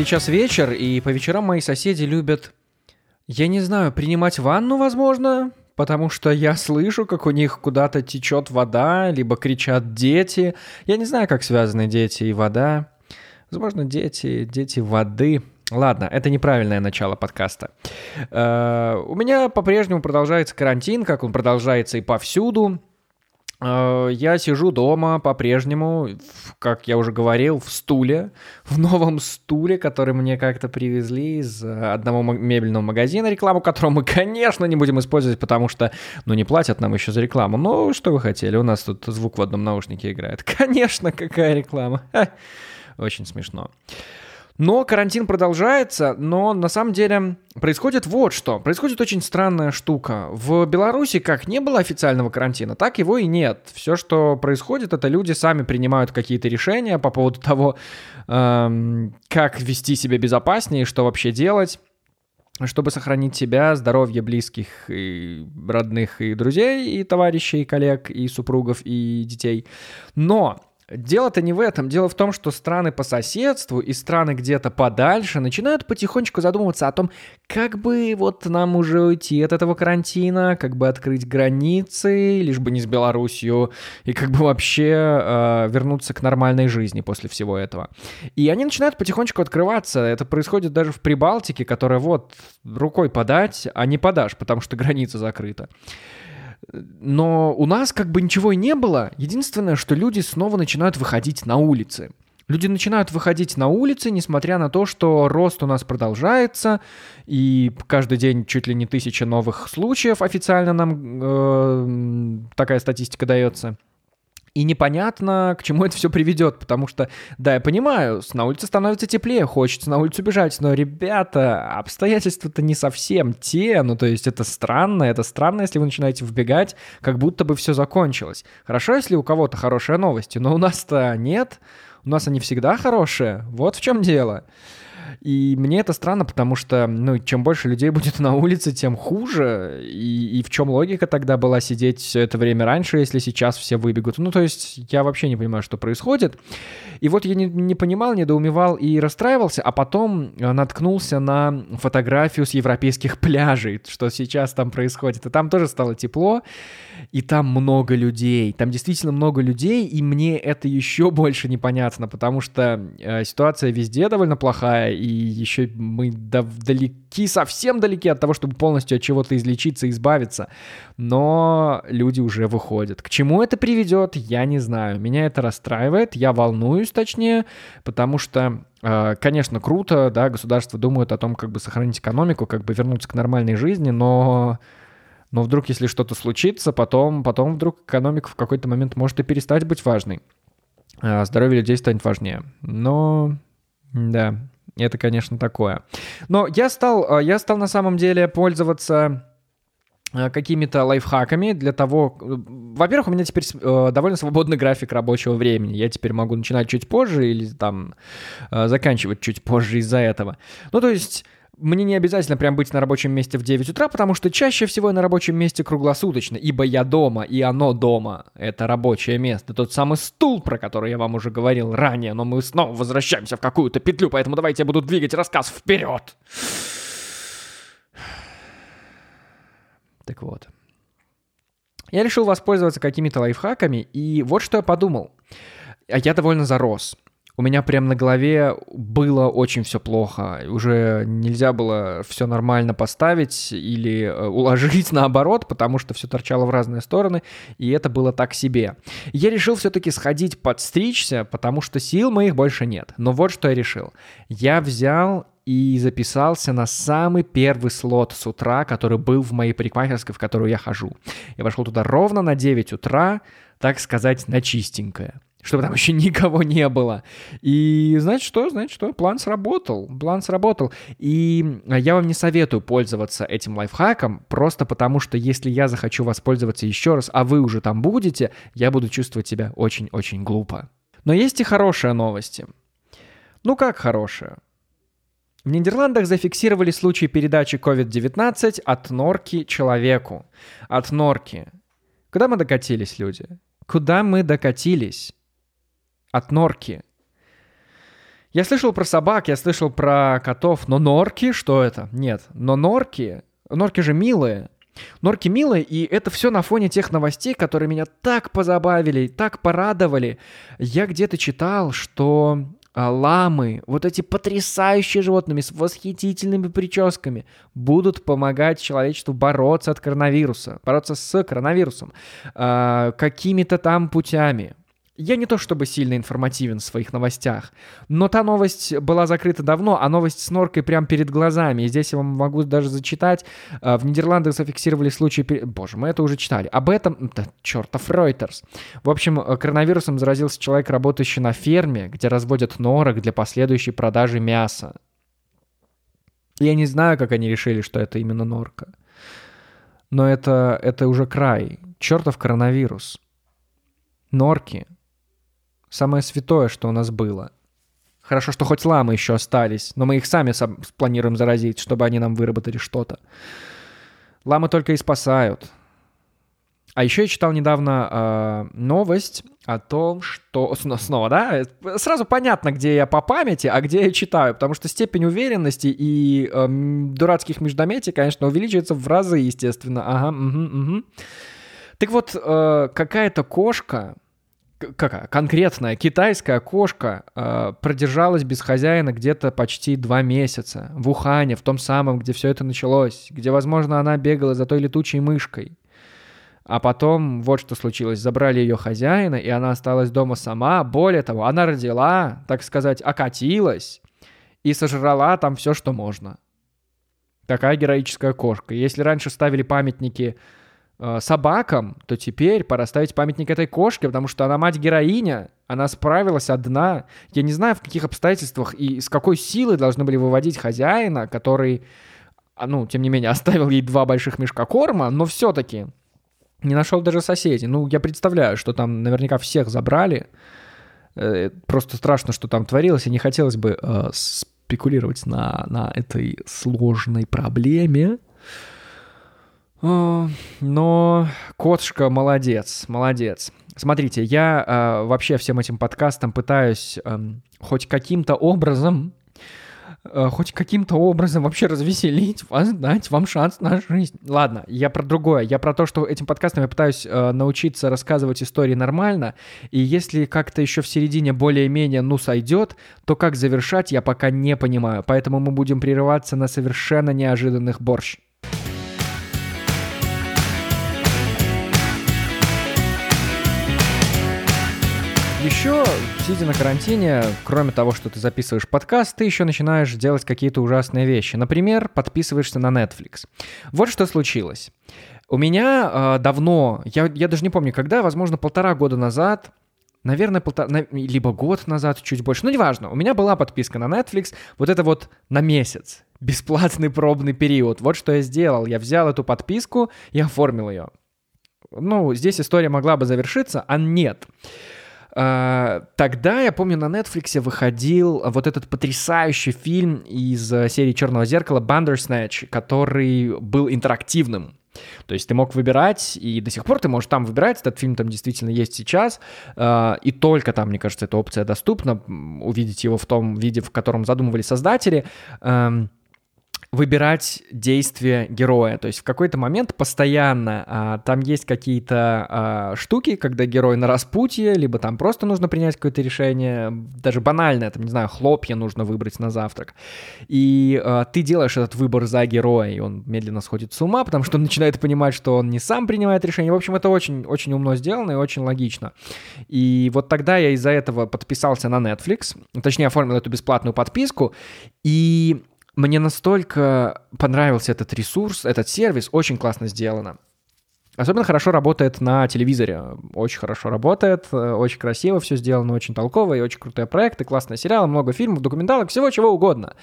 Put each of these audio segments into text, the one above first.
сейчас вечер, и по вечерам мои соседи любят, я не знаю, принимать ванну, возможно, потому что я слышу, как у них куда-то течет вода, либо кричат дети. Я не знаю, как связаны дети и вода. Возможно, дети, дети воды. Ладно, это неправильное начало подкаста. Э, у меня по-прежнему продолжается карантин, как он продолжается и повсюду. Э, я сижу дома по-прежнему, как я уже говорил, в стуле, в новом стуле, который мне как-то привезли из одного мебельного магазина, рекламу которого мы, конечно, не будем использовать, потому что, ну, не платят нам еще за рекламу. Ну, что вы хотели, у нас тут звук в одном наушнике играет. Конечно, какая реклама. Очень смешно. Но карантин продолжается, но на самом деле происходит вот что. Происходит очень странная штука. В Беларуси как не было официального карантина, так его и нет. Все, что происходит, это люди сами принимают какие-то решения по поводу того, эм, как вести себя безопаснее, что вообще делать чтобы сохранить себя, здоровье близких и родных и друзей, и товарищей, и коллег, и супругов, и детей. Но Дело-то не в этом. Дело в том, что страны по соседству и страны где-то подальше начинают потихонечку задумываться о том, как бы вот нам уже уйти от этого карантина, как бы открыть границы, лишь бы не с Белоруссию, и как бы вообще э, вернуться к нормальной жизни после всего этого. И они начинают потихонечку открываться. Это происходит даже в Прибалтике, которая вот рукой подать, а не подашь, потому что граница закрыта. Но у нас как бы ничего и не было. Единственное, что люди снова начинают выходить на улицы. Люди начинают выходить на улицы, несмотря на то, что рост у нас продолжается, и каждый день чуть ли не тысяча новых случаев официально нам э, такая статистика дается. И непонятно, к чему это все приведет, потому что, да, я понимаю, на улице становится теплее, хочется на улицу бежать, но, ребята, обстоятельства-то не совсем те, ну, то есть это странно, это странно, если вы начинаете вбегать, как будто бы все закончилось. Хорошо, если у кого-то хорошие новости, но у нас-то нет, у нас они всегда хорошие, вот в чем дело. И мне это странно, потому что, ну, чем больше людей будет на улице, тем хуже. И, и в чем логика тогда была сидеть все это время раньше, если сейчас все выбегут? Ну, то есть я вообще не понимаю, что происходит. И вот я не, не понимал, недоумевал и расстраивался, а потом э, наткнулся на фотографию с европейских пляжей, что сейчас там происходит. И там тоже стало тепло и там много людей, там действительно много людей, и мне это еще больше непонятно, потому что э, ситуация везде довольно плохая, и еще мы далеки, совсем далеки от того, чтобы полностью от чего-то излечиться, избавиться, но люди уже выходят. К чему это приведет, я не знаю, меня это расстраивает, я волнуюсь точнее, потому что э, Конечно, круто, да, государство думает о том, как бы сохранить экономику, как бы вернуться к нормальной жизни, но но вдруг, если что-то случится, потом, потом вдруг экономика в какой-то момент может и перестать быть важной. А здоровье людей станет важнее. Но, да, это, конечно, такое. Но я стал, а, я стал на самом деле пользоваться а, какими-то лайфхаками для того... Во-первых, у меня теперь э, довольно свободный график рабочего времени. Я теперь могу начинать чуть позже или там э, заканчивать чуть позже из-за этого. Ну, то есть мне не обязательно прям быть на рабочем месте в 9 утра, потому что чаще всего я на рабочем месте круглосуточно, ибо я дома, и оно дома. Это рабочее место. Тот самый стул, про который я вам уже говорил ранее, но мы снова возвращаемся в какую-то петлю, поэтому давайте я буду двигать рассказ вперед. Так вот. Я решил воспользоваться какими-то лайфхаками, и вот что я подумал. Я довольно зарос у меня прям на голове было очень все плохо. Уже нельзя было все нормально поставить или э, уложить наоборот, потому что все торчало в разные стороны, и это было так себе. Я решил все-таки сходить подстричься, потому что сил моих больше нет. Но вот что я решил. Я взял и записался на самый первый слот с утра, который был в моей парикмахерской, в которую я хожу. Я пошел туда ровно на 9 утра, так сказать, на чистенькое чтобы там еще никого не было. И знаете что? Знаете что? План сработал. План сработал. И я вам не советую пользоваться этим лайфхаком, просто потому что если я захочу воспользоваться еще раз, а вы уже там будете, я буду чувствовать себя очень-очень глупо. Но есть и хорошие новости. Ну как хорошие? В Нидерландах зафиксировали случай передачи COVID-19 от норки человеку. От норки. Куда мы докатились, люди? Куда мы докатились? От норки. Я слышал про собак, я слышал про котов, но норки, что это? Нет, но норки, норки же милые. Норки милые, и это все на фоне тех новостей, которые меня так позабавили, так порадовали. Я где-то читал, что а, ламы, вот эти потрясающие животными с восхитительными прическами будут помогать человечеству бороться от коронавируса, бороться с коронавирусом э, какими-то там путями. Я не то чтобы сильно информативен в своих новостях, но та новость была закрыта давно, а новость с норкой прямо перед глазами. И здесь я вам могу даже зачитать. А, в Нидерландах зафиксировали случай... Боже, мы это уже читали. Об этом... Да, чертов Reuters. В общем, э, коронавирусом заразился человек, работающий на ферме, где разводят норок для последующей продажи мяса. Я не знаю, как они решили, что это именно норка. Но это, это уже край. Чертов коронавирус. Норки Самое святое, что у нас было. Хорошо, что хоть ламы еще остались, но мы их сами планируем заразить, чтобы они нам выработали что-то. Ламы только и спасают. А еще я читал недавно э, новость о том, что... Снова, да? Сразу понятно, где я по памяти, а где я читаю, потому что степень уверенности и э, дурацких междометий, конечно, увеличивается в разы, естественно. Ага, угу, угу. Так вот, э, какая-то кошка какая конкретная китайская кошка э, продержалась без хозяина где-то почти два месяца в Ухане, в том самом, где все это началось, где, возможно, она бегала за той летучей мышкой. А потом вот что случилось. Забрали ее хозяина, и она осталась дома сама. Более того, она родила, так сказать, окатилась и сожрала там все, что можно. Такая героическая кошка. Если раньше ставили памятники собакам, то теперь пора ставить памятник этой кошке, потому что она мать-героиня, она справилась одна. Я не знаю, в каких обстоятельствах и с какой силой должны были выводить хозяина, который, а, ну, тем не менее, оставил ей два больших мешка корма, но все-таки не нашел даже соседей. Ну, я представляю, что там наверняка всех забрали. Э, просто страшно, что там творилось, и не хотелось бы э, спекулировать на, на этой сложной проблеме. Но котушка молодец, молодец. Смотрите, я э, вообще всем этим подкастом пытаюсь э, хоть каким-то образом, э, хоть каким-то образом вообще развеселить вас, дать вам шанс на жизнь. Ладно, я про другое. Я про то, что этим подкастом я пытаюсь э, научиться рассказывать истории нормально, и если как-то еще в середине более-менее ну сойдет, то как завершать я пока не понимаю. Поэтому мы будем прерываться на совершенно неожиданных борщ. Еще, сидя на карантине, кроме того, что ты записываешь подкаст, ты еще начинаешь делать какие-то ужасные вещи. Например, подписываешься на Netflix. Вот что случилось. У меня э, давно, я, я даже не помню когда, возможно, полтора года назад, наверное, полтора, либо год назад, чуть больше, ну неважно, у меня была подписка на Netflix, вот это вот на месяц, бесплатный пробный период. Вот что я сделал. Я взял эту подписку и оформил ее. Ну, здесь история могла бы завершиться, а нет. Нет. А, тогда, я помню, на Netflix выходил вот этот потрясающий фильм из э, серии «Черного зеркала» «Bandersnatch», который был интерактивным. То есть ты мог выбирать, и до сих пор ты можешь там выбирать, этот фильм там действительно есть сейчас, а, и только там, мне кажется, эта опция доступна, увидеть его в том виде, в котором задумывали создатели. Выбирать действия героя. То есть в какой-то момент постоянно а, там есть какие-то а, штуки, когда герой на распутье, либо там просто нужно принять какое-то решение, даже банальное, там, не знаю, хлопья нужно выбрать на завтрак. И а, ты делаешь этот выбор за героя, и он медленно сходит с ума, потому что он начинает понимать, что он не сам принимает решение. В общем, это очень, очень умно сделано и очень логично. И вот тогда я из-за этого подписался на Netflix, точнее, оформил эту бесплатную подписку, и мне настолько понравился этот ресурс, этот сервис, очень классно сделано. Особенно хорошо работает на телевизоре. Очень хорошо работает, э, очень красиво все сделано, очень толково и очень крутые проекты, классные сериалы, много фильмов, документалок, всего чего угодно.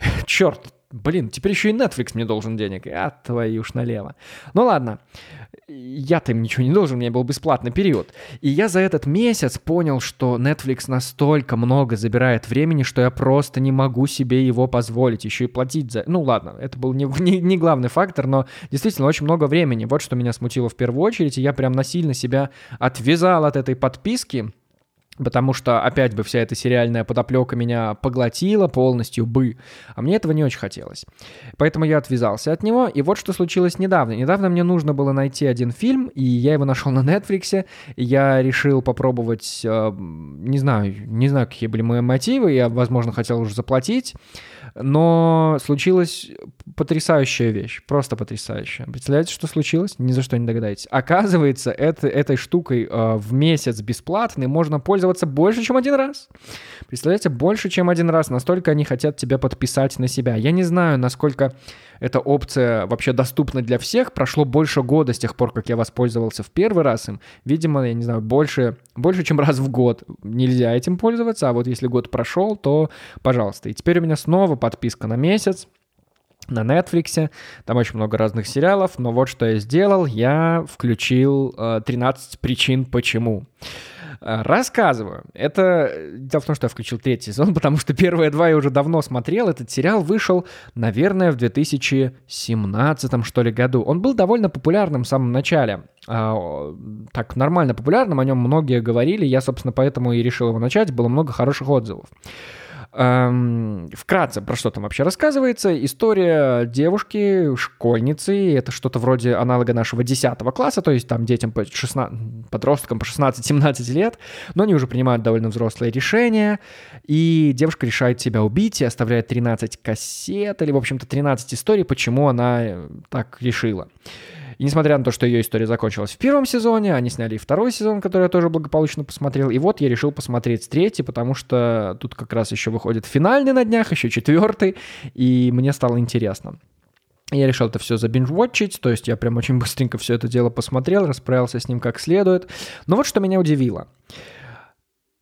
Черт, блин, теперь еще и Netflix мне должен денег. А твою уж налево. Ну ладно я-то им ничего не должен, у меня был бесплатный период. И я за этот месяц понял, что Netflix настолько много забирает времени, что я просто не могу себе его позволить, еще и платить за... Ну ладно, это был не, не, не главный фактор, но действительно очень много времени. Вот что меня смутило в первую очередь, и я прям насильно себя отвязал от этой подписки, потому что опять бы вся эта сериальная подоплека меня поглотила полностью бы, а мне этого не очень хотелось. Поэтому я отвязался от него, и вот что случилось недавно. Недавно мне нужно было найти один фильм, и я его нашел на Netflix, и я решил попробовать, э, не знаю, не знаю, какие были мои мотивы, я, возможно, хотел уже заплатить, но случилась потрясающая вещь, просто потрясающая. Представляете, что случилось? Ни за что не догадаетесь. Оказывается, это, этой штукой э, в месяц бесплатный можно пользоваться больше, чем один раз. Представляете, больше, чем один раз. Настолько они хотят тебя подписать на себя. Я не знаю, насколько эта опция вообще доступна для всех. Прошло больше года с тех пор, как я воспользовался в первый раз им. Видимо, я не знаю, больше, больше чем раз в год нельзя этим пользоваться. А вот если год прошел, то пожалуйста. И теперь у меня снова подписка на месяц на Netflix. Там очень много разных сериалов, но вот что я сделал. Я включил э, 13 причин почему. Э, рассказываю. Это дело в том, что я включил третий сезон, потому что первые два я уже давно смотрел. Этот сериал вышел, наверное, в 2017 что ли году. Он был довольно популярным в самом начале. А, так, нормально популярным, о нем многие говорили. Я, собственно, поэтому и решил его начать. Было много хороших отзывов. Эм, вкратце, про что там вообще рассказывается. История девушки, школьницы, это что-то вроде аналога нашего 10 класса, то есть там детям по 16, подросткам по 16-17 лет, но они уже принимают довольно взрослые решения, и девушка решает себя убить и оставляет 13 кассет, или, в общем-то, 13 историй, почему она э, так решила. И несмотря на то, что ее история закончилась в первом сезоне, они сняли и второй сезон, который я тоже благополучно посмотрел. И вот я решил посмотреть третий, потому что тут как раз еще выходит финальный на днях, еще четвертый, и мне стало интересно. Я решил это все забинж-вотчить, то есть я прям очень быстренько все это дело посмотрел, расправился с ним как следует. Но вот что меня удивило.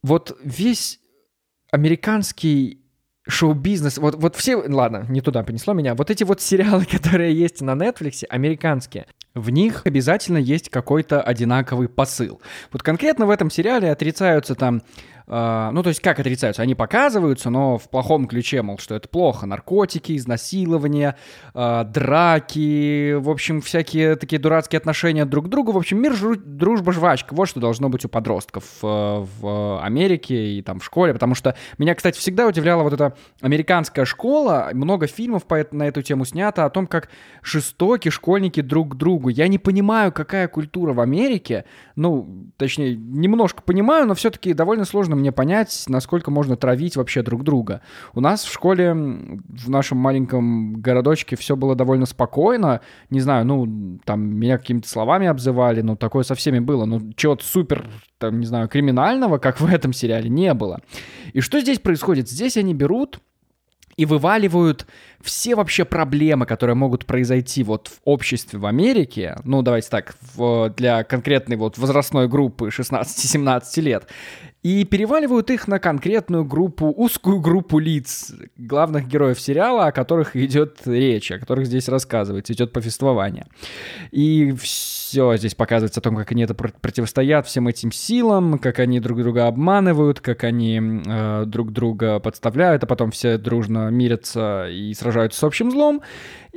Вот весь американский шоу-бизнес, вот, вот все, ладно, не туда понесло меня, вот эти вот сериалы, которые есть на Netflix, американские, в них обязательно есть какой-то одинаковый посыл. Вот конкретно в этом сериале отрицаются там Uh, ну, то есть как отрицаются? Они показываются, но в плохом ключе, мол, что это плохо. Наркотики, изнасилования, uh, драки, в общем, всякие такие дурацкие отношения друг к другу. В общем, мир, жру- дружба, жвачка. Вот что должно быть у подростков uh, в Америке и там в школе. Потому что меня, кстати, всегда удивляла вот эта американская школа. Много фильмов по, на эту тему снято о том, как жестоки школьники друг к другу. Я не понимаю, какая культура в Америке. Ну, точнее, немножко понимаю, но все-таки довольно сложно мне понять, насколько можно травить вообще друг друга. У нас в школе, в нашем маленьком городочке все было довольно спокойно. Не знаю, ну, там меня какими-то словами обзывали, но такое со всеми было. Но чего-то супер, там, не знаю, криминального, как в этом сериале, не было. И что здесь происходит? Здесь они берут и вываливают все вообще проблемы, которые могут произойти вот в обществе в Америке, ну, давайте так, в, для конкретной вот возрастной группы 16-17 лет, и переваливают их на конкретную группу, узкую группу лиц, главных героев сериала, о которых идет речь, о которых здесь рассказывается, идет повествование. И все здесь показывается о том, как они это противостоят всем этим силам, как они друг друга обманывают, как они э, друг друга подставляют, а потом все дружно мирятся и сражаются с общим злом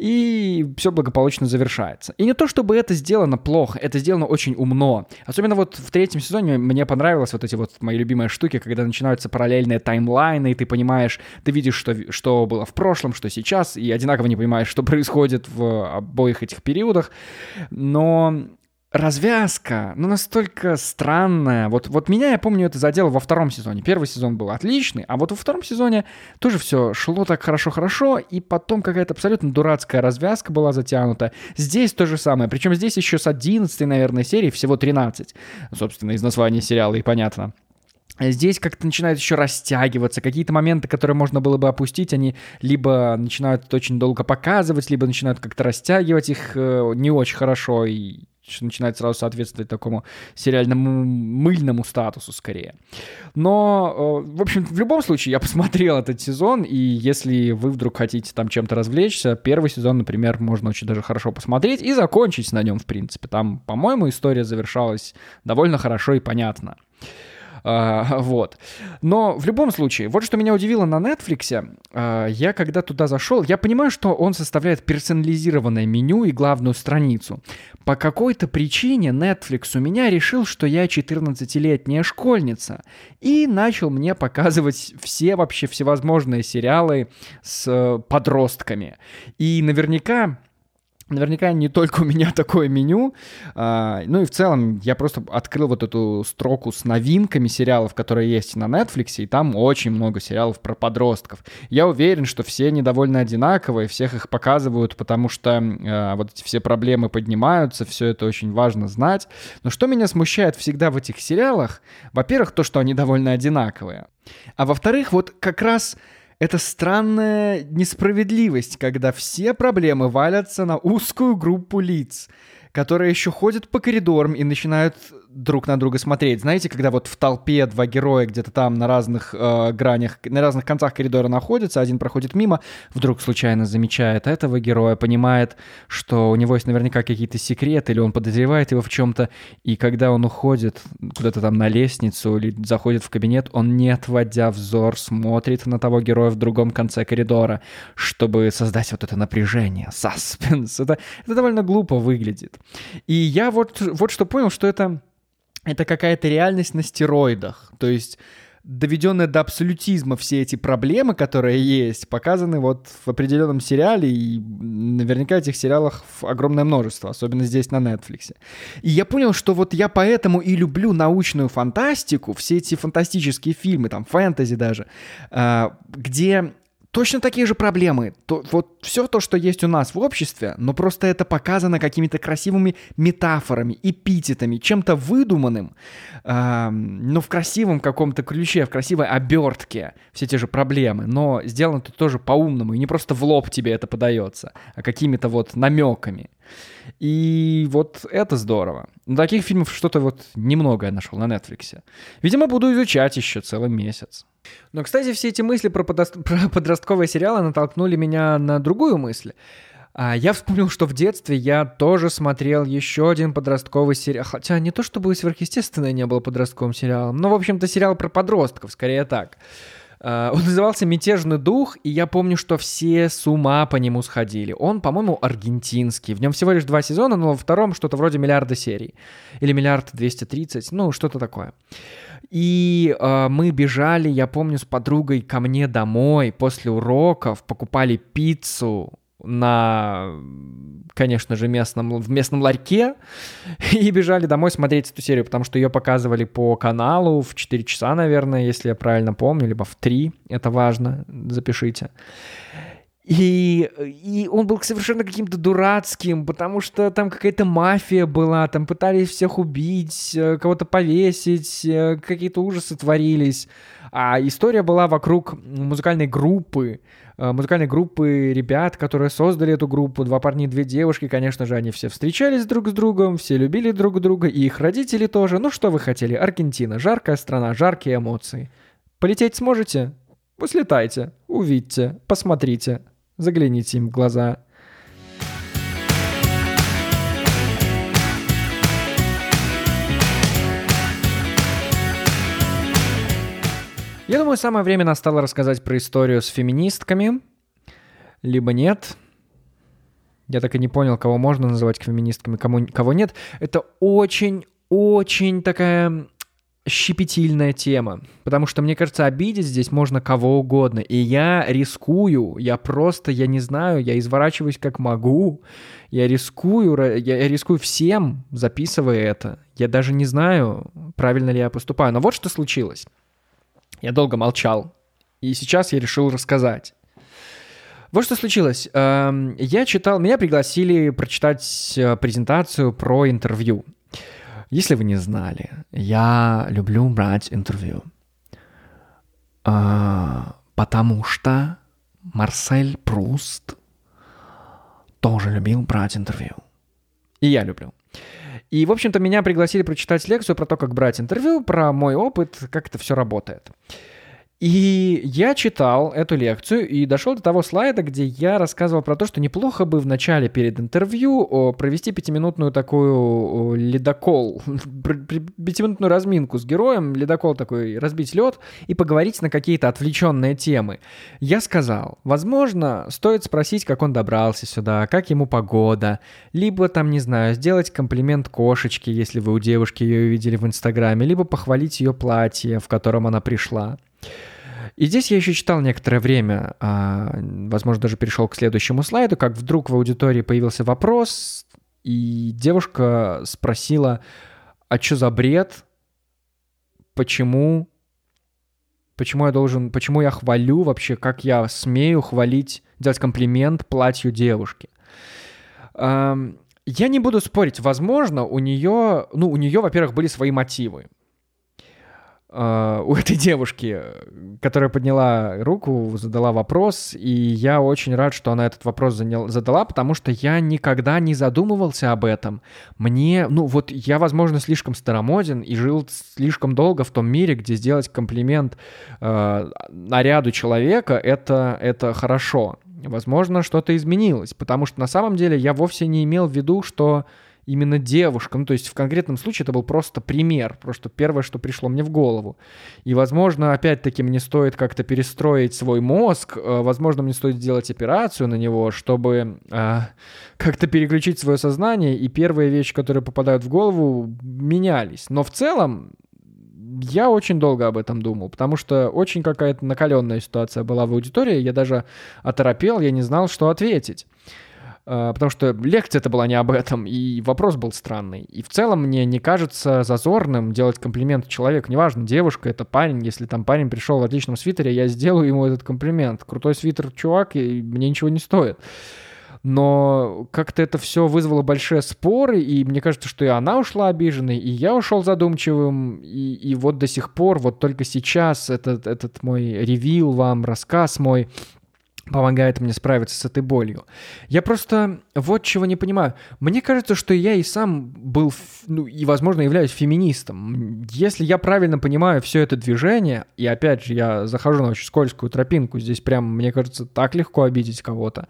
и все благополучно завершается. И не то, чтобы это сделано плохо, это сделано очень умно. Особенно вот в третьем сезоне мне понравилось вот эти вот мои любимые штуки, когда начинаются параллельные таймлайны, и ты понимаешь, ты видишь, что, что было в прошлом, что сейчас, и одинаково не понимаешь, что происходит в обоих этих периодах. Но развязка, ну, настолько странная. Вот, вот меня, я помню, это задело во втором сезоне. Первый сезон был отличный, а вот во втором сезоне тоже все шло так хорошо-хорошо, и потом какая-то абсолютно дурацкая развязка была затянута. Здесь то же самое, причем здесь еще с 11 наверное, серии всего 13. Собственно, из названия сериала и понятно. Здесь как-то начинает еще растягиваться. Какие-то моменты, которые можно было бы опустить, они либо начинают очень долго показывать, либо начинают как-то растягивать их э, не очень хорошо. И начинает сразу соответствовать такому сериальному мыльному статусу скорее. Но, э, в общем, в любом случае, я посмотрел этот сезон, и если вы вдруг хотите там чем-то развлечься, первый сезон, например, можно очень даже хорошо посмотреть и закончить на нем, в принципе. Там, по-моему, история завершалась довольно хорошо и понятно. А, вот. Но в любом случае, вот что меня удивило на Netflix, а, я когда туда зашел, я понимаю, что он составляет персонализированное меню и главную страницу. По какой-то причине Netflix у меня решил, что я 14-летняя школьница, и начал мне показывать все вообще всевозможные сериалы с э, подростками. И наверняка Наверняка не только у меня такое меню. А, ну и в целом я просто открыл вот эту строку с новинками сериалов, которые есть на Netflix, и там очень много сериалов про подростков. Я уверен, что все они довольно одинаковые, всех их показывают, потому что а, вот эти все проблемы поднимаются, все это очень важно знать. Но что меня смущает всегда в этих сериалах? Во-первых, то, что они довольно одинаковые. А во-вторых, вот как раз это странная несправедливость, когда все проблемы валятся на узкую группу лиц, которые еще ходят по коридорам и начинают друг на друга смотреть. Знаете, когда вот в толпе два героя где-то там на разных э, гранях, на разных концах коридора находятся, один проходит мимо, вдруг случайно замечает этого героя, понимает, что у него есть наверняка какие-то секреты, или он подозревает его в чем-то, и когда он уходит куда-то там на лестницу или заходит в кабинет, он, не отводя взор, смотрит на того героя в другом конце коридора, чтобы создать вот это напряжение, саспенс. Это, это довольно глупо выглядит. И я вот, вот что понял, что это это какая-то реальность на стероидах. То есть доведенные до абсолютизма все эти проблемы, которые есть, показаны вот в определенном сериале, и наверняка этих сериалах огромное множество, особенно здесь на Netflix. И я понял, что вот я поэтому и люблю научную фантастику, все эти фантастические фильмы, там, фэнтези даже, а, где точно такие же проблемы. То, вот все то, что есть у нас в обществе, но просто это показано какими-то красивыми метафорами, эпитетами, чем-то выдуманным, э, но в красивом каком-то ключе, в красивой обертке все те же проблемы. Но сделано это тоже по-умному, и не просто в лоб тебе это подается, а какими-то вот намеками. И вот это здорово. Но таких фильмов что-то вот немного я нашел на Netflix. Видимо, буду изучать еще целый месяц. Но, кстати, все эти мысли про, подост... про подростковые сериалы натолкнули меня на другую мысль. А я вспомнил, что в детстве я тоже смотрел еще один подростковый сериал. Хотя не то чтобы сверхъестественное не было подростковым сериалом, но, в общем-то, сериал про подростков, скорее так. Uh, он назывался «Мятежный дух», и я помню, что все с ума по нему сходили. Он, по-моему, аргентинский. В нем всего лишь два сезона, но во втором что-то вроде миллиарда серий. Или миллиард двести тридцать, ну, что-то такое. И э, мы бежали, я помню, с подругой ко мне домой после уроков, покупали пиццу на, конечно же, местном, в местном ларьке и бежали домой смотреть эту серию, потому что ее показывали по каналу в 4 часа, наверное, если я правильно помню, либо в 3, это важно, запишите. И, и он был совершенно каким-то дурацким, потому что там какая-то мафия была, там пытались всех убить, э, кого-то повесить, э, какие-то ужасы творились. А история была вокруг музыкальной группы, э, музыкальной группы ребят, которые создали эту группу, два парня и две девушки, конечно же, они все встречались друг с другом, все любили друг друга, и их родители тоже. Ну что вы хотели? Аргентина, жаркая страна, жаркие эмоции. Полететь сможете? Пусть летайте, увидьте, посмотрите, Загляните им в глаза. Я думаю, самое время настало рассказать про историю с феминистками. Либо нет. Я так и не понял, кого можно называть феминистками, кому, кого нет. Это очень-очень такая щепетильная тема, потому что, мне кажется, обидеть здесь можно кого угодно, и я рискую, я просто, я не знаю, я изворачиваюсь как могу, я рискую, я, рискую всем, записывая это, я даже не знаю, правильно ли я поступаю, но вот что случилось. Я долго молчал, и сейчас я решил рассказать. Вот что случилось. Эм, я читал, меня пригласили прочитать э, презентацию про интервью. Если вы не знали, я люблю брать интервью, а, потому что Марсель Пруст тоже любил брать интервью. И я люблю. И, в общем-то, меня пригласили прочитать лекцию про то, как брать интервью, про мой опыт, как это все работает. И я читал эту лекцию и дошел до того слайда, где я рассказывал про то, что неплохо бы в начале перед интервью провести пятиминутную такую ледокол, пятиминутную разминку с героем, ледокол такой, разбить лед и поговорить на какие-то отвлеченные темы. Я сказал, возможно, стоит спросить, как он добрался сюда, как ему погода, либо там, не знаю, сделать комплимент кошечке, если вы у девушки ее увидели в Инстаграме, либо похвалить ее платье, в котором она пришла. И здесь я еще читал некоторое время, а, возможно, даже перешел к следующему слайду, как вдруг в аудитории появился вопрос, и девушка спросила, а что за бред? Почему? Почему я должен, почему я хвалю вообще, как я смею хвалить, делать комплимент платью девушки? Я не буду спорить, возможно, у нее, ну, у нее, во-первых, были свои мотивы. Uh, у этой девушки, которая подняла руку, задала вопрос, и я очень рад, что она этот вопрос задала, потому что я никогда не задумывался об этом. Мне, ну вот я, возможно, слишком старомоден и жил слишком долго в том мире, где сделать комплимент uh, наряду человека это, это хорошо. Возможно, что-то изменилось, потому что на самом деле я вовсе не имел в виду, что именно девушкам. Ну, то есть в конкретном случае это был просто пример, просто первое, что пришло мне в голову. И, возможно, опять-таки мне стоит как-то перестроить свой мозг, э, возможно, мне стоит сделать операцию на него, чтобы э, как-то переключить свое сознание, и первые вещи, которые попадают в голову, менялись. Но в целом я очень долго об этом думал, потому что очень какая-то накаленная ситуация была в аудитории, я даже оторопел, я не знал, что ответить. А, потому что лекция это была не об этом, и вопрос был странный. И в целом мне не кажется зазорным делать комплимент человеку, неважно, девушка это парень, если там парень пришел в отличном свитере, я сделаю ему этот комплимент. Крутой свитер, чувак, и мне ничего не стоит. Но как-то это все вызвало большие споры, и мне кажется, что и она ушла обиженной, и я ушел задумчивым, и, и вот до сих пор, вот только сейчас этот, этот мой ревил вам, рассказ мой, помогает мне справиться с этой болью. Я просто вот чего не понимаю. Мне кажется, что я и сам был, ну, и, возможно, являюсь феминистом. Если я правильно понимаю все это движение, и опять же, я захожу на очень скользкую тропинку, здесь прям, мне кажется, так легко обидеть кого-то.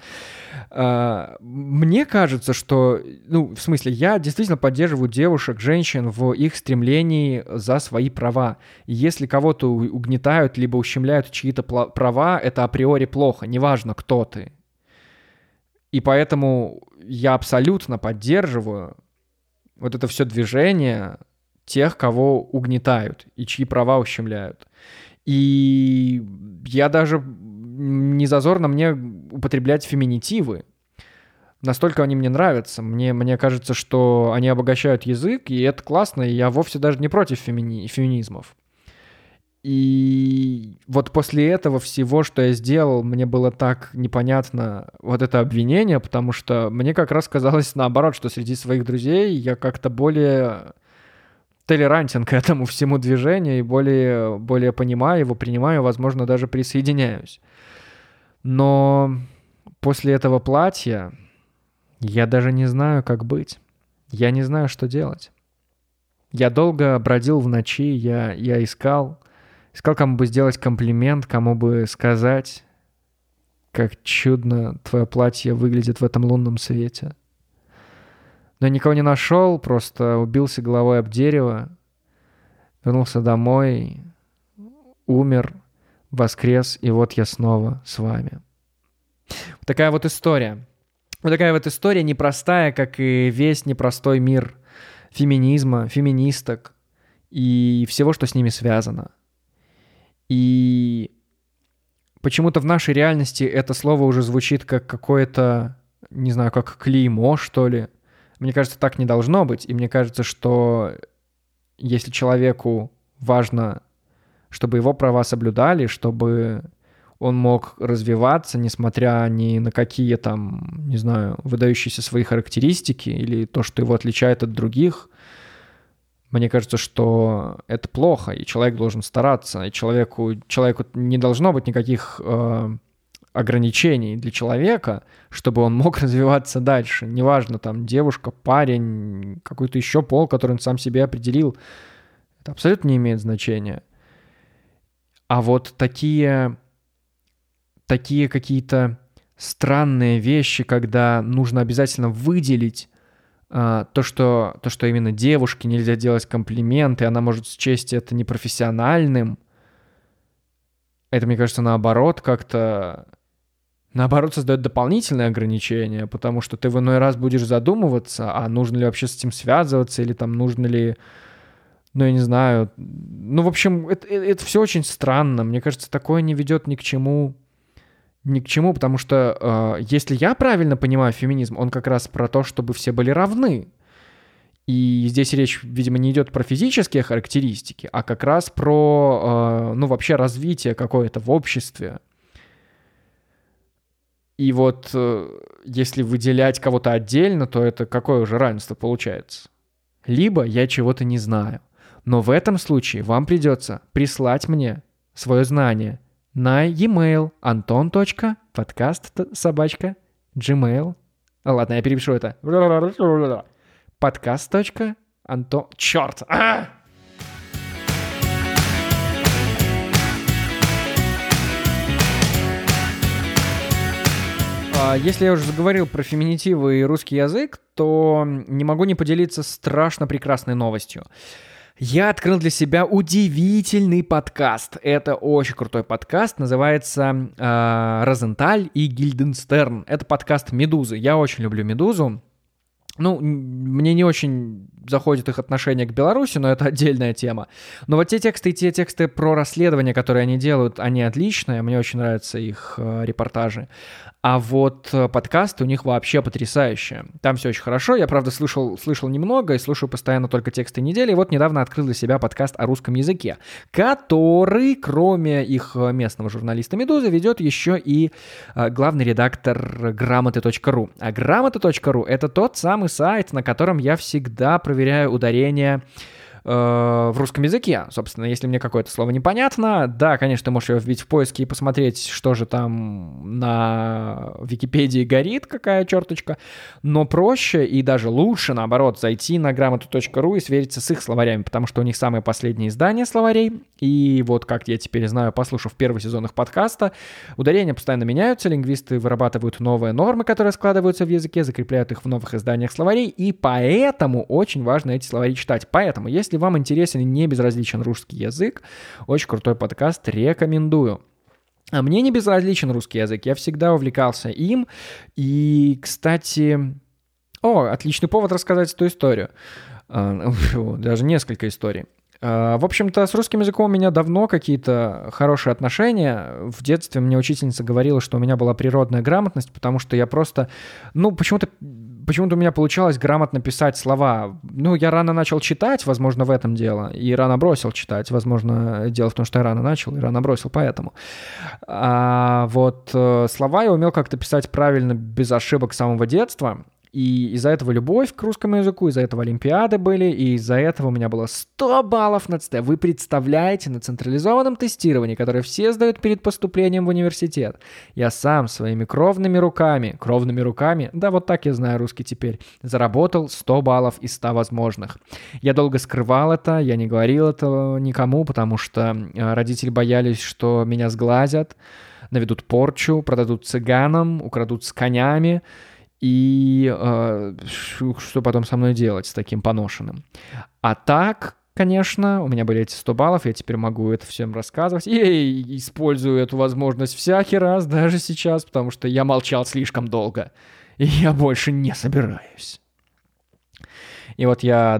А, мне кажется, что, ну, в смысле, я действительно поддерживаю девушек, женщин в их стремлении за свои права. Если кого-то угнетают, либо ущемляют чьи-то права, это априори плохо. Неважно, кто ты. И поэтому я абсолютно поддерживаю вот это все движение тех, кого угнетают и чьи права ущемляют. И я даже не зазорно мне употреблять феминитивы. Настолько они мне нравятся. Мне, мне кажется, что они обогащают язык, и это классно, и я вовсе даже не против фемини... феминизмов. И вот после этого всего, что я сделал, мне было так непонятно вот это обвинение, потому что мне как раз казалось наоборот, что среди своих друзей я как-то более толерантен к этому всему движению и более, более понимаю его, принимаю, возможно, даже присоединяюсь. Но после этого платья я даже не знаю, как быть. Я не знаю, что делать. Я долго бродил в ночи, я, я искал, Искал, кому бы сделать комплимент, кому бы сказать, как чудно твое платье выглядит в этом лунном свете. Но никого не нашел, просто убился головой об дерево, вернулся домой, умер, воскрес, и вот я снова с вами. Вот такая вот история. Вот такая вот история непростая, как и весь непростой мир феминизма, феминисток и всего, что с ними связано – и почему-то в нашей реальности это слово уже звучит как какое-то, не знаю, как клеймо, что ли. Мне кажется, так не должно быть. И мне кажется, что если человеку важно, чтобы его права соблюдали, чтобы он мог развиваться, несмотря ни на какие там, не знаю, выдающиеся свои характеристики или то, что его отличает от других – мне кажется, что это плохо, и человек должен стараться, и человеку, человеку не должно быть никаких э, ограничений для человека, чтобы он мог развиваться дальше. Неважно, там, девушка, парень, какой-то еще пол, который он сам себе определил. Это абсолютно не имеет значения. А вот такие, такие какие-то странные вещи, когда нужно обязательно выделить а, то, что, то, что именно девушке нельзя делать комплименты, она может счесть это непрофессиональным, это, мне кажется, наоборот, как-то наоборот, создает дополнительные ограничения, потому что ты в иной раз будешь задумываться, а нужно ли вообще с этим связываться, или там нужно ли, ну, я не знаю. Ну, в общем, это, это, это все очень странно. Мне кажется, такое не ведет ни к чему ни к чему, потому что э, если я правильно понимаю феминизм, он как раз про то, чтобы все были равны. И здесь речь, видимо, не идет про физические характеристики, а как раз про, э, ну, вообще развитие какое-то в обществе. И вот э, если выделять кого-то отдельно, то это какое уже равенство получается? Либо я чего-то не знаю. Но в этом случае вам придется прислать мне свое знание – на e-mail anton.podcast gmail. Ладно, я перепишу это. Подкаст. Черт! А! а! Если я уже заговорил про феминитивы и русский язык, то не могу не поделиться страшно прекрасной новостью. Я открыл для себя удивительный подкаст. Это очень крутой подкаст, называется э, «Розенталь и Гильденстерн». Это подкаст «Медузы». Я очень люблю «Медузу». Ну, мне не очень заходит их отношение к Беларуси, но это отдельная тема. Но вот те тексты и те тексты про расследования, которые они делают, они отличные, мне очень нравятся их э, репортажи. А вот э, подкасты у них вообще потрясающие. Там все очень хорошо. Я, правда, слышал, слышал немного и слушаю постоянно только тексты недели. И вот недавно открыл для себя подкаст о русском языке, который, кроме их э, местного журналиста «Медузы», ведет еще и э, главный редактор грамоты.ру. А грамота.ру — это тот самый сайт, на котором я всегда проверяю ударение в русском языке. Собственно, если мне какое-то слово непонятно, да, конечно, ты можешь его вбить в поиски и посмотреть, что же там на Википедии горит, какая черточка. Но проще и даже лучше, наоборот, зайти на грамоту.ру и свериться с их словарями, потому что у них самые последние издания словарей. И вот как я теперь знаю, послушав первый сезон их подкаста, ударения постоянно меняются, лингвисты вырабатывают новые нормы, которые складываются в языке, закрепляют их в новых изданиях словарей, и поэтому очень важно эти словари читать. Поэтому, если если вам интересен и не безразличен русский язык, очень крутой подкаст, рекомендую. А мне не безразличен русский язык, я всегда увлекался им. И, кстати, о, отличный повод рассказать эту историю. А, даже несколько историй. А, в общем-то, с русским языком у меня давно какие-то хорошие отношения. В детстве мне учительница говорила, что у меня была природная грамотность, потому что я просто, ну, почему-то почему-то у меня получалось грамотно писать слова. Ну, я рано начал читать, возможно, в этом дело, и рано бросил читать. Возможно, дело в том, что я рано начал и рано бросил, поэтому. А вот э, слова я умел как-то писать правильно, без ошибок с самого детства. И из-за этого любовь к русскому языку, из-за этого Олимпиады были, и из-за этого у меня было 100 баллов на ЦТ. Вы представляете, на централизованном тестировании, которое все сдают перед поступлением в университет, я сам своими кровными руками, кровными руками, да вот так я знаю русский теперь, заработал 100 баллов из 100 возможных. Я долго скрывал это, я не говорил этого никому, потому что э, родители боялись, что меня сглазят, наведут порчу, продадут цыганам, украдут с конями, и э, что потом со мной делать с таким поношенным. А так, конечно, у меня были эти 100 баллов, я теперь могу это всем рассказывать. И использую эту возможность всякий раз, даже сейчас, потому что я молчал слишком долго. И я больше не собираюсь. И вот я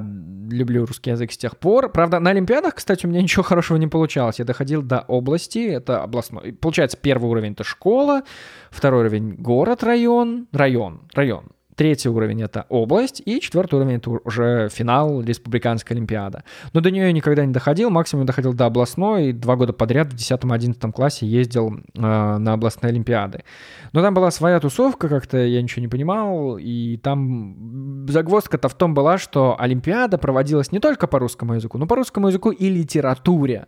люблю русский язык с тех пор. Правда, на Олимпиадах, кстати, у меня ничего хорошего не получалось. Я доходил до области, это областной. Получается, первый уровень — это школа, второй уровень — город, район, район, район. Третий уровень — это область, и четвертый уровень — это уже финал Республиканской Олимпиады. Но до нее я никогда не доходил, максимум доходил до областной, и два года подряд в 10-11 классе ездил э, на областные Олимпиады. Но там была своя тусовка, как-то я ничего не понимал, и там загвоздка-то в том была, что Олимпиада проводилась не только по русскому языку, но по русскому языку и литературе.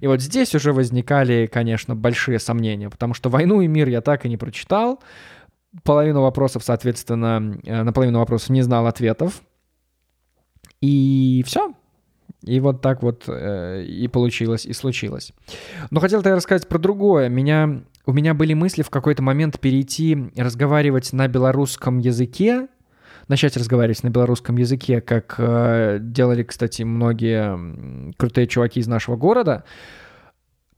И вот здесь уже возникали, конечно, большие сомнения, потому что «Войну и мир» я так и не прочитал, половину вопросов, соответственно, э, на половину вопросов не знал ответов. И все. И вот так вот э, и получилось, и случилось. Но хотел-то я рассказать про другое. Меня, у меня были мысли в какой-то момент перейти разговаривать на белорусском языке, начать разговаривать на белорусском языке, как э, делали, кстати, многие крутые чуваки из нашего города.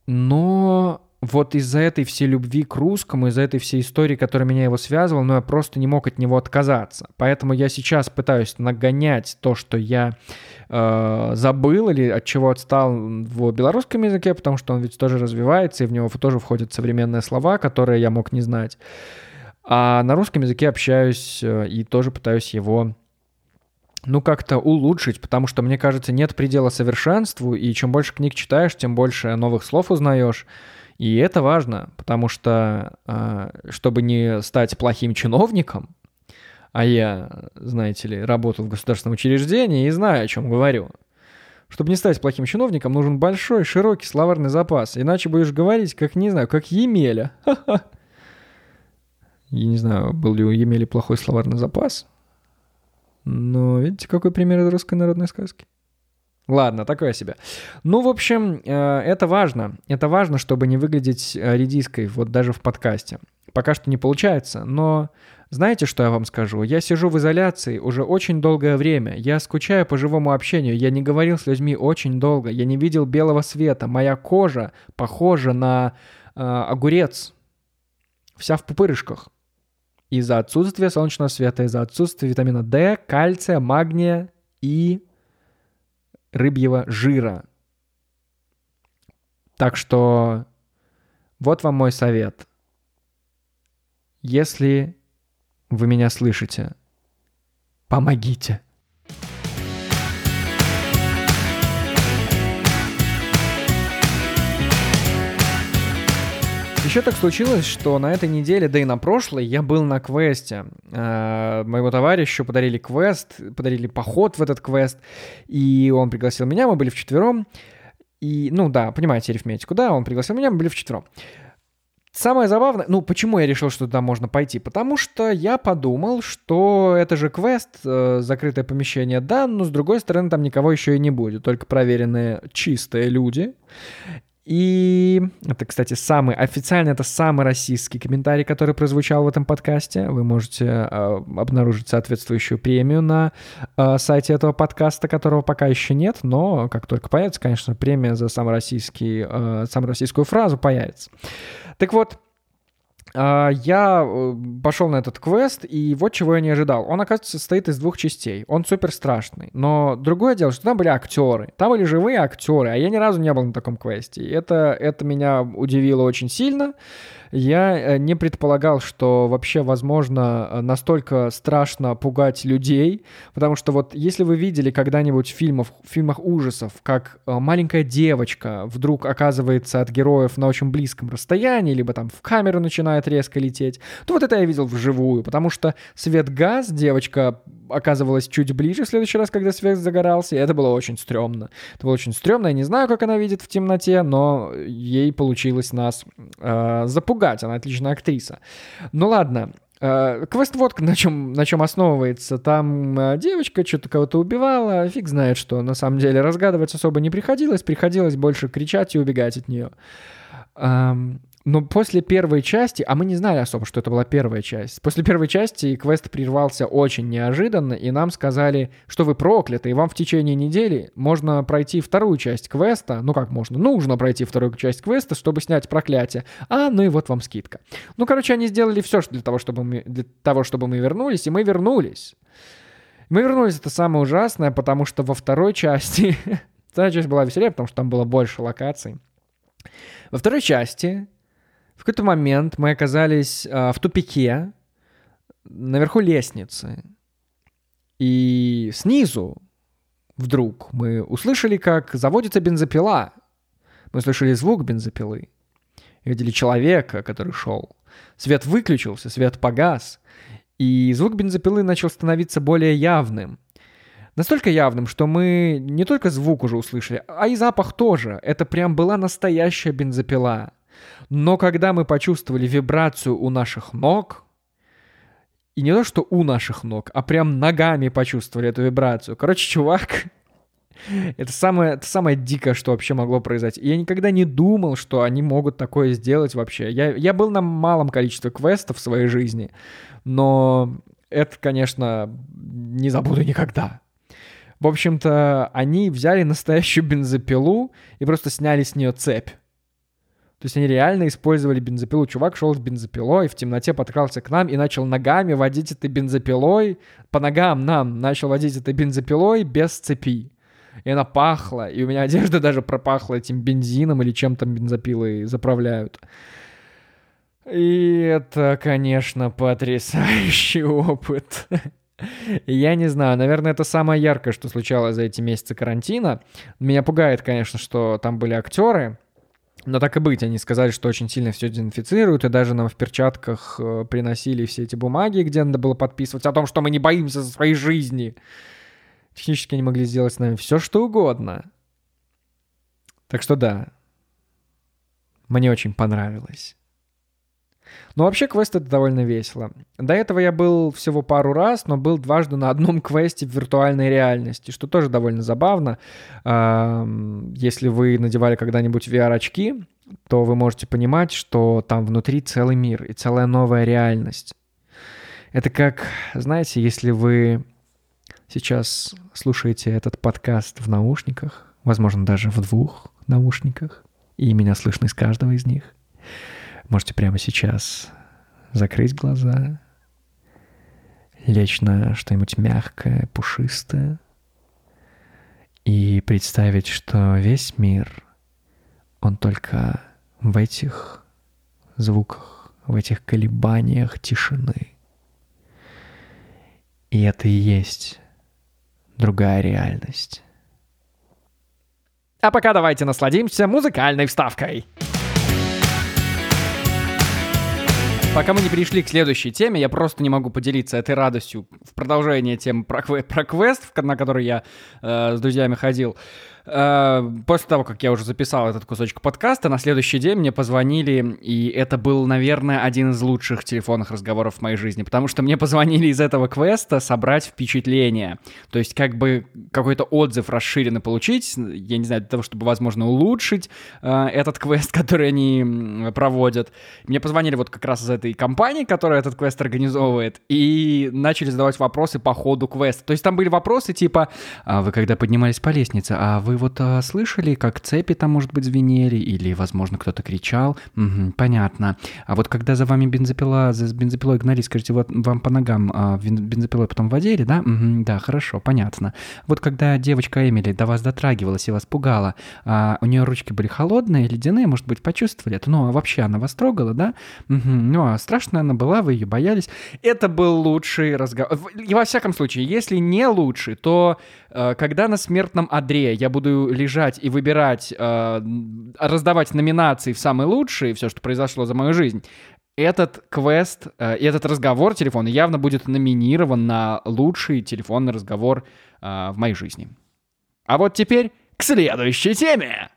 Но вот из-за этой всей любви к русскому, из-за этой всей истории, которая меня его связывала, ну, я просто не мог от него отказаться. Поэтому я сейчас пытаюсь нагонять то, что я э, забыл или от чего отстал в белорусском языке, потому что он ведь тоже развивается, и в него тоже входят современные слова, которые я мог не знать. А на русском языке общаюсь э, и тоже пытаюсь его ну, как-то улучшить, потому что, мне кажется, нет предела совершенству, и чем больше книг читаешь, тем больше новых слов узнаешь. И это важно, потому что, а, чтобы не стать плохим чиновником, а я, знаете ли, работал в государственном учреждении и знаю, о чем говорю. Чтобы не стать плохим чиновником, нужен большой, широкий словарный запас, иначе будешь говорить, как, не знаю, как Емеля. Я не знаю, был ли у Емели плохой словарный запас, но видите, какой пример из русской народной сказки? Ладно, такое себе. Ну, в общем, э, это важно. Это важно, чтобы не выглядеть э, редиской, вот даже в подкасте. Пока что не получается, но знаете, что я вам скажу? Я сижу в изоляции уже очень долгое время. Я скучаю по живому общению. Я не говорил с людьми очень долго. Я не видел белого света. Моя кожа похожа на э, огурец. Вся в пупырышках. Из-за отсутствия солнечного света, из-за отсутствия витамина D, кальция, магния и рыбьего жира. Так что вот вам мой совет. Если вы меня слышите, помогите. Еще так случилось, что на этой неделе, да и на прошлой, я был на квесте. Э, моему товарищу подарили квест, подарили поход в этот квест, и он пригласил меня, мы были вчетвером. И, ну да, понимаете арифметику, да, он пригласил меня, мы были вчетвером. Самое забавное, ну почему я решил, что туда можно пойти? Потому что я подумал, что это же квест, э, закрытое помещение, да, но с другой стороны там никого еще и не будет, только проверенные чистые люди. И это, кстати, самый официально, это самый российский комментарий, который прозвучал в этом подкасте. Вы можете э, обнаружить соответствующую премию на э, сайте этого подкаста, которого пока еще нет, но как только появится, конечно, премия за самый российский, э, самую российскую фразу появится. Так вот, я э, пошел на этот квест, и вот чего я не ожидал. Он, оказывается, состоит из двух частей. Он супер страшный. Но другое дело, что там были актеры. Там были живые актеры, а я ни разу не был на таком квесте. И это, это меня удивило очень сильно. Я э, не предполагал, что вообще возможно э, настолько страшно пугать людей, потому что вот если вы видели когда-нибудь в фильмах, в фильмах ужасов, как э, маленькая девочка вдруг оказывается от героев на очень близком расстоянии, либо там в камеру начинает резко лететь, то вот это я видел вживую, потому что свет-газ, девочка оказывалась чуть ближе в следующий раз, когда свет загорался, и это было очень стрёмно. Это было очень стрёмно, я не знаю, как она видит в темноте, но ей получилось нас э, запугать, она отличная актриса. Ну ладно, Uh, квест вот на чем, на чем основывается. Там uh, девочка что-то кого-то убивала, фиг знает что. На самом деле разгадывать особо не приходилось, приходилось больше кричать и убегать от нее. Но после первой части, а мы не знали особо, что это была первая часть, после первой части квест прервался очень неожиданно, и нам сказали, что вы прокляты, и вам в течение недели можно пройти вторую часть квеста, ну как можно, нужно пройти вторую часть квеста, чтобы снять проклятие, а ну и вот вам скидка. Ну, короче, они сделали все для того, чтобы мы, для того, чтобы мы вернулись, и мы вернулись. Мы вернулись, это самое ужасное, потому что во второй части... Вторая часть была веселее, потому что там было больше локаций. Во второй части в какой-то момент мы оказались э, в тупике, наверху лестницы. И снизу вдруг мы услышали, как заводится бензопила. Мы услышали звук бензопилы. И видели человека, который шел. Свет выключился, свет погас. И звук бензопилы начал становиться более явным. Настолько явным, что мы не только звук уже услышали, а и запах тоже. Это прям была настоящая бензопила. Но когда мы почувствовали вибрацию у наших ног, и не то, что у наших ног, а прям ногами почувствовали эту вибрацию. Короче, чувак Это самое, это самое дикое, что вообще могло произойти. Я никогда не думал, что они могут такое сделать вообще. Я, я был на малом количестве квестов в своей жизни, но это, конечно, не забуду никогда. В общем-то, они взяли настоящую бензопилу и просто сняли с нее цепь. То есть они реально использовали бензопилу. Чувак шел с бензопилой, в темноте подкрался к нам и начал ногами водить этой бензопилой, по ногам нам начал водить этой бензопилой без цепи. И она пахла, и у меня одежда даже пропахла этим бензином или чем там бензопилой заправляют. И это, конечно, потрясающий опыт. Я не знаю, наверное, это самое яркое, что случалось за эти месяцы карантина. Меня пугает, конечно, что там были актеры, но так и быть, они сказали, что очень сильно все дезинфицируют, и даже нам в перчатках э, приносили все эти бумаги, где надо было подписывать о том, что мы не боимся за своей жизни. Технически они могли сделать с нами все, что угодно. Так что да, мне очень понравилось. Но вообще квест это довольно весело. До этого я был всего пару раз, но был дважды на одном квесте в виртуальной реальности, что тоже довольно забавно. Если вы надевали когда-нибудь VR-очки, то вы можете понимать, что там внутри целый мир и целая новая реальность. Это как, знаете, если вы сейчас слушаете этот подкаст в наушниках, возможно, даже в двух наушниках, и меня слышно из каждого из них, Можете прямо сейчас закрыть глаза, лечь на что-нибудь мягкое, пушистое и представить, что весь мир, он только в этих звуках, в этих колебаниях тишины. И это и есть другая реальность. А пока давайте насладимся музыкальной вставкой. Пока мы не перешли к следующей теме, я просто не могу поделиться этой радостью в продолжение темы про, про квест, на который я э, с друзьями ходил. После того, как я уже записал этот кусочек подкаста, на следующий день мне позвонили, и это был, наверное, один из лучших телефонных разговоров в моей жизни, потому что мне позвонили из этого квеста собрать впечатление. То есть как бы какой-то отзыв расширенный получить, я не знаю, для того, чтобы, возможно, улучшить э, этот квест, который они проводят. Мне позвонили вот как раз из этой компании, которая этот квест организовывает, и начали задавать вопросы по ходу квеста. То есть там были вопросы типа, а вы когда поднимались по лестнице, а вы вот а, слышали, как цепи там, может быть, звенели, или, возможно, кто-то кричал? Угу, понятно. А вот когда за вами бензопила, за бензопилой гнали, скажите, вот вам по ногам а, бензопилой потом водили, да? Угу, да, хорошо, понятно. Вот когда девочка Эмили до вас дотрагивалась и вас пугала, а, у нее ручки были холодные, ледяные, может быть, почувствовали это? Ну, а вообще она вас трогала, да? Угу, ну, а страшная она была, вы ее боялись. Это был лучший разговор. И во всяком случае, если не лучший, то когда на смертном одре я буду буду лежать и выбирать, э, раздавать номинации в самые лучшие, все, что произошло за мою жизнь, этот квест, э, этот разговор телефона явно будет номинирован на лучший телефонный разговор э, в моей жизни. А вот теперь к следующей теме.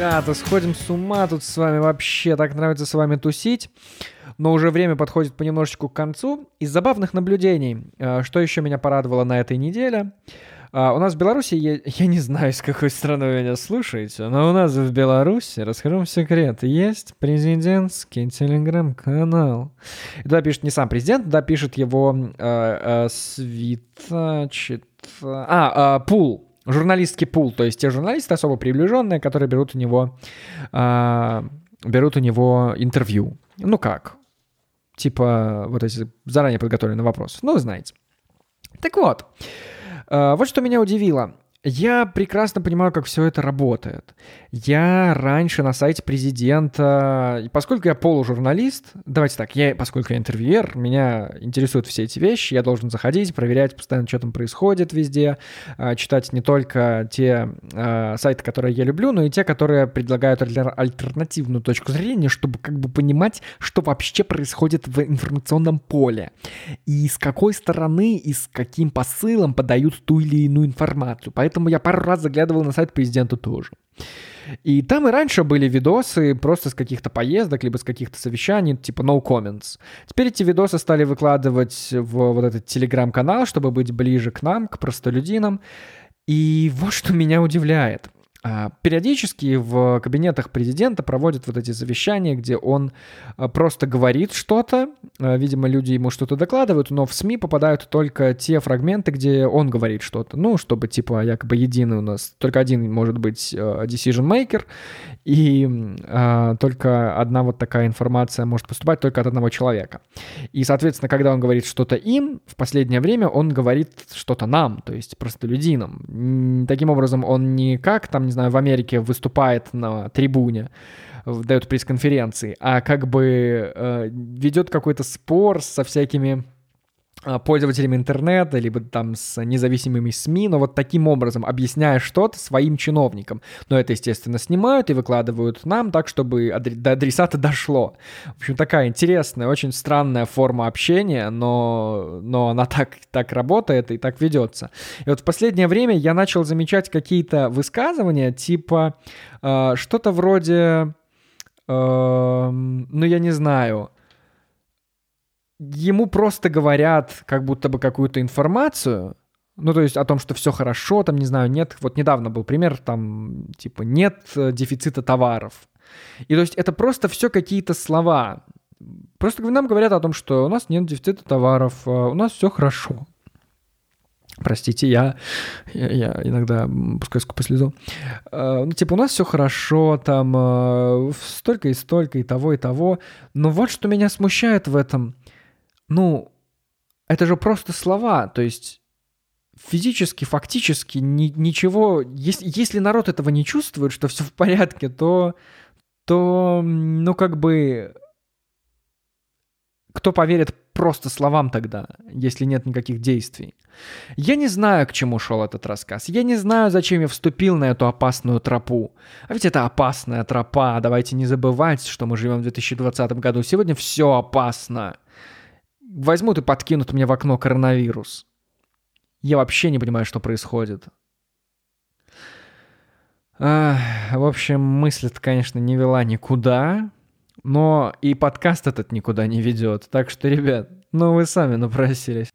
Ой, ребята, сходим с ума тут с вами вообще. Так нравится с вами тусить но уже время подходит понемножечку к концу. Из забавных наблюдений, э, что еще меня порадовало на этой неделе, э, у нас в Беларуси, я, я не знаю, с какой страны вы меня слушаете, но у нас в Беларуси, расскажу вам секрет, есть президентский телеграм-канал. И туда пишет не сам президент, туда пишет его э, э, свита, чит... а, э, пул, журналистский пул, то есть те журналисты особо приближенные, которые берут у него, э, берут у него интервью. Ну как, типа вот эти заранее подготовленные вопросы. Ну, вы знаете. Так вот, э, вот что меня удивило. Я прекрасно понимаю, как все это работает. Я раньше на сайте президента, поскольку я полужурналист, давайте так, я, поскольку я интервьюер, меня интересуют все эти вещи, я должен заходить, проверять постоянно, что там происходит везде, а, читать не только те э, сайты, которые я люблю, но и те, которые предлагают альтернативную точку зрения, чтобы как бы понимать, что вообще происходит в информационном поле. И с какой стороны и с каким посылом подают ту или иную информацию. Я пару раз заглядывал на сайт президента тоже. И там и раньше были видосы просто с каких-то поездок, либо с каких-то совещаний, типа no comments. Теперь эти видосы стали выкладывать в вот этот телеграм-канал, чтобы быть ближе к нам, к простолюдинам. И вот что меня удивляет. А, периодически в кабинетах президента проводят вот эти совещания, где он а, просто говорит что-то, а, видимо, люди ему что-то докладывают, но в СМИ попадают только те фрагменты, где он говорит что-то, ну, чтобы, типа, якобы единый у нас, только один может быть decision maker, и а, только одна вот такая информация может поступать только от одного человека. И, соответственно, когда он говорит что-то им, в последнее время он говорит что-то нам, то есть простолюдинам. Таким образом, он не как там, не знаю, в Америке выступает на трибуне, дает пресс-конференции, а как бы э, ведет какой-то спор со всякими пользователями интернета, либо там с независимыми СМИ, но вот таким образом, объясняя что-то своим чиновникам. Но это, естественно, снимают и выкладывают нам так, чтобы до адресата дошло. В общем, такая интересная, очень странная форма общения, но, но она так, так работает и так ведется. И вот в последнее время я начал замечать какие-то высказывания, типа э, что-то вроде, э, ну я не знаю, ему просто говорят как будто бы какую-то информацию, ну, то есть о том, что все хорошо, там, не знаю, нет, вот недавно был пример, там, типа, нет э, дефицита товаров. И то есть это просто все какие-то слова. Просто нам говорят о том, что у нас нет дефицита товаров, а у нас все хорошо. Простите, я, я, я иногда пускай скупо слезу. Uh, ну, типа, у нас все хорошо, там uh, столько и столько, и того, и того. Но вот что меня смущает в этом ну, это же просто слова, то есть физически, фактически ни, ничего, если, если народ этого не чувствует, что все в порядке, то, то, ну, как бы, кто поверит просто словам тогда, если нет никаких действий? Я не знаю, к чему шел этот рассказ. Я не знаю, зачем я вступил на эту опасную тропу. А ведь это опасная тропа. Давайте не забывать, что мы живем в 2020 году. Сегодня все опасно возьмут и подкинут мне в окно коронавирус. Я вообще не понимаю, что происходит. А, в общем, мысль конечно, не вела никуда, но и подкаст этот никуда не ведет. Так что, ребят, ну вы сами напросились.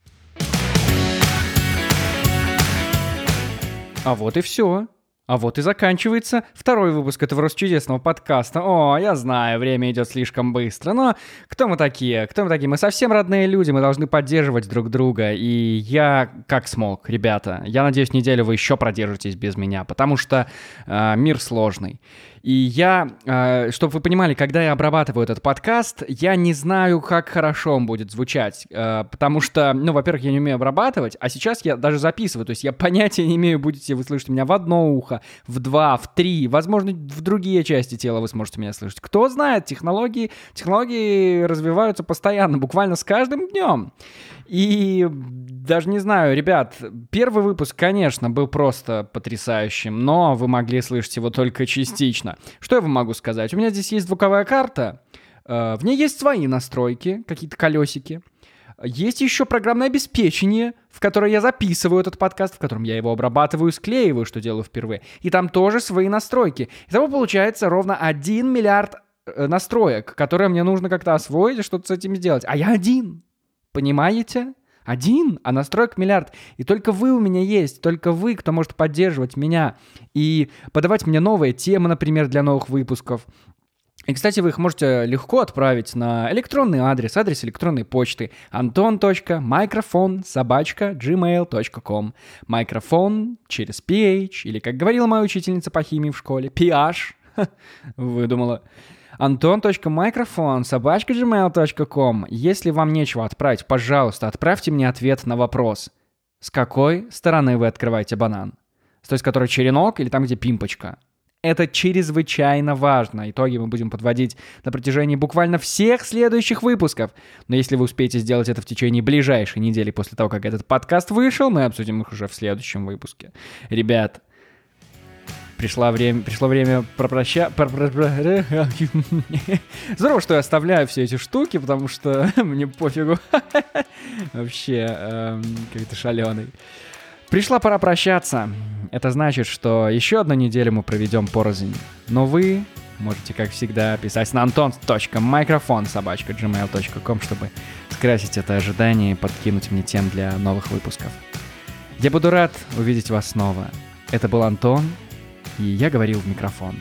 А вот и все. А вот и заканчивается второй выпуск этого расчудесного подкаста. О, я знаю, время идет слишком быстро, но кто мы такие? Кто мы такие? Мы совсем родные люди, мы должны поддерживать друг друга. И я как смог, ребята. Я надеюсь, неделю вы еще продержитесь без меня, потому что э, мир сложный. И я, э, чтобы вы понимали, когда я обрабатываю этот подкаст, я не знаю, как хорошо он будет звучать. Э, потому что, ну, во-первых, я не умею обрабатывать, а сейчас я даже записываю. То есть я понятия не имею, будете вы слышать меня в одно ухо, в два, в три, возможно, в другие части тела вы сможете меня слышать. Кто знает, технологии, технологии развиваются постоянно, буквально с каждым днем. И даже не знаю, ребят, первый выпуск, конечно, был просто потрясающим, но вы могли слышать его только частично. Что я вам могу сказать? У меня здесь есть звуковая карта, э, в ней есть свои настройки, какие-то колесики. Есть еще программное обеспечение, в которое я записываю этот подкаст, в котором я его обрабатываю, склеиваю, что делаю впервые. И там тоже свои настройки. Итого получается ровно 1 миллиард э, настроек, которые мне нужно как-то освоить и что-то с этим сделать. А я один. Понимаете? Один, а настроек миллиард. И только вы у меня есть, только вы, кто может поддерживать меня и подавать мне новые темы, например, для новых выпусков. И, кстати, вы их можете легко отправить на электронный адрес, адрес электронной почты anton.microphone Микрофон через PH, или, как говорила моя учительница по химии в школе, PH, выдумала. Антон.микрофон, собачка. Если вам нечего отправить, пожалуйста, отправьте мне ответ на вопрос. С какой стороны вы открываете банан? С той, с которой черенок или там, где пимпочка? Это чрезвычайно важно. Итоги мы будем подводить на протяжении буквально всех следующих выпусков. Но если вы успеете сделать это в течение ближайшей недели после того, как этот подкаст вышел, мы обсудим их уже в следующем выпуске. Ребят, Пришло время, пришло время пропроща... Здорово, что я оставляю все эти штуки, потому что мне пофигу. Вообще, эм, как-то шаленый. Пришла пора прощаться. Это значит, что еще одну неделю мы проведем порознь. Но вы можете, как всегда, писать на anton.microphone чтобы скрасить это ожидание и подкинуть мне тем для новых выпусков. Я буду рад увидеть вас снова. Это был Антон, и я говорил в микрофон.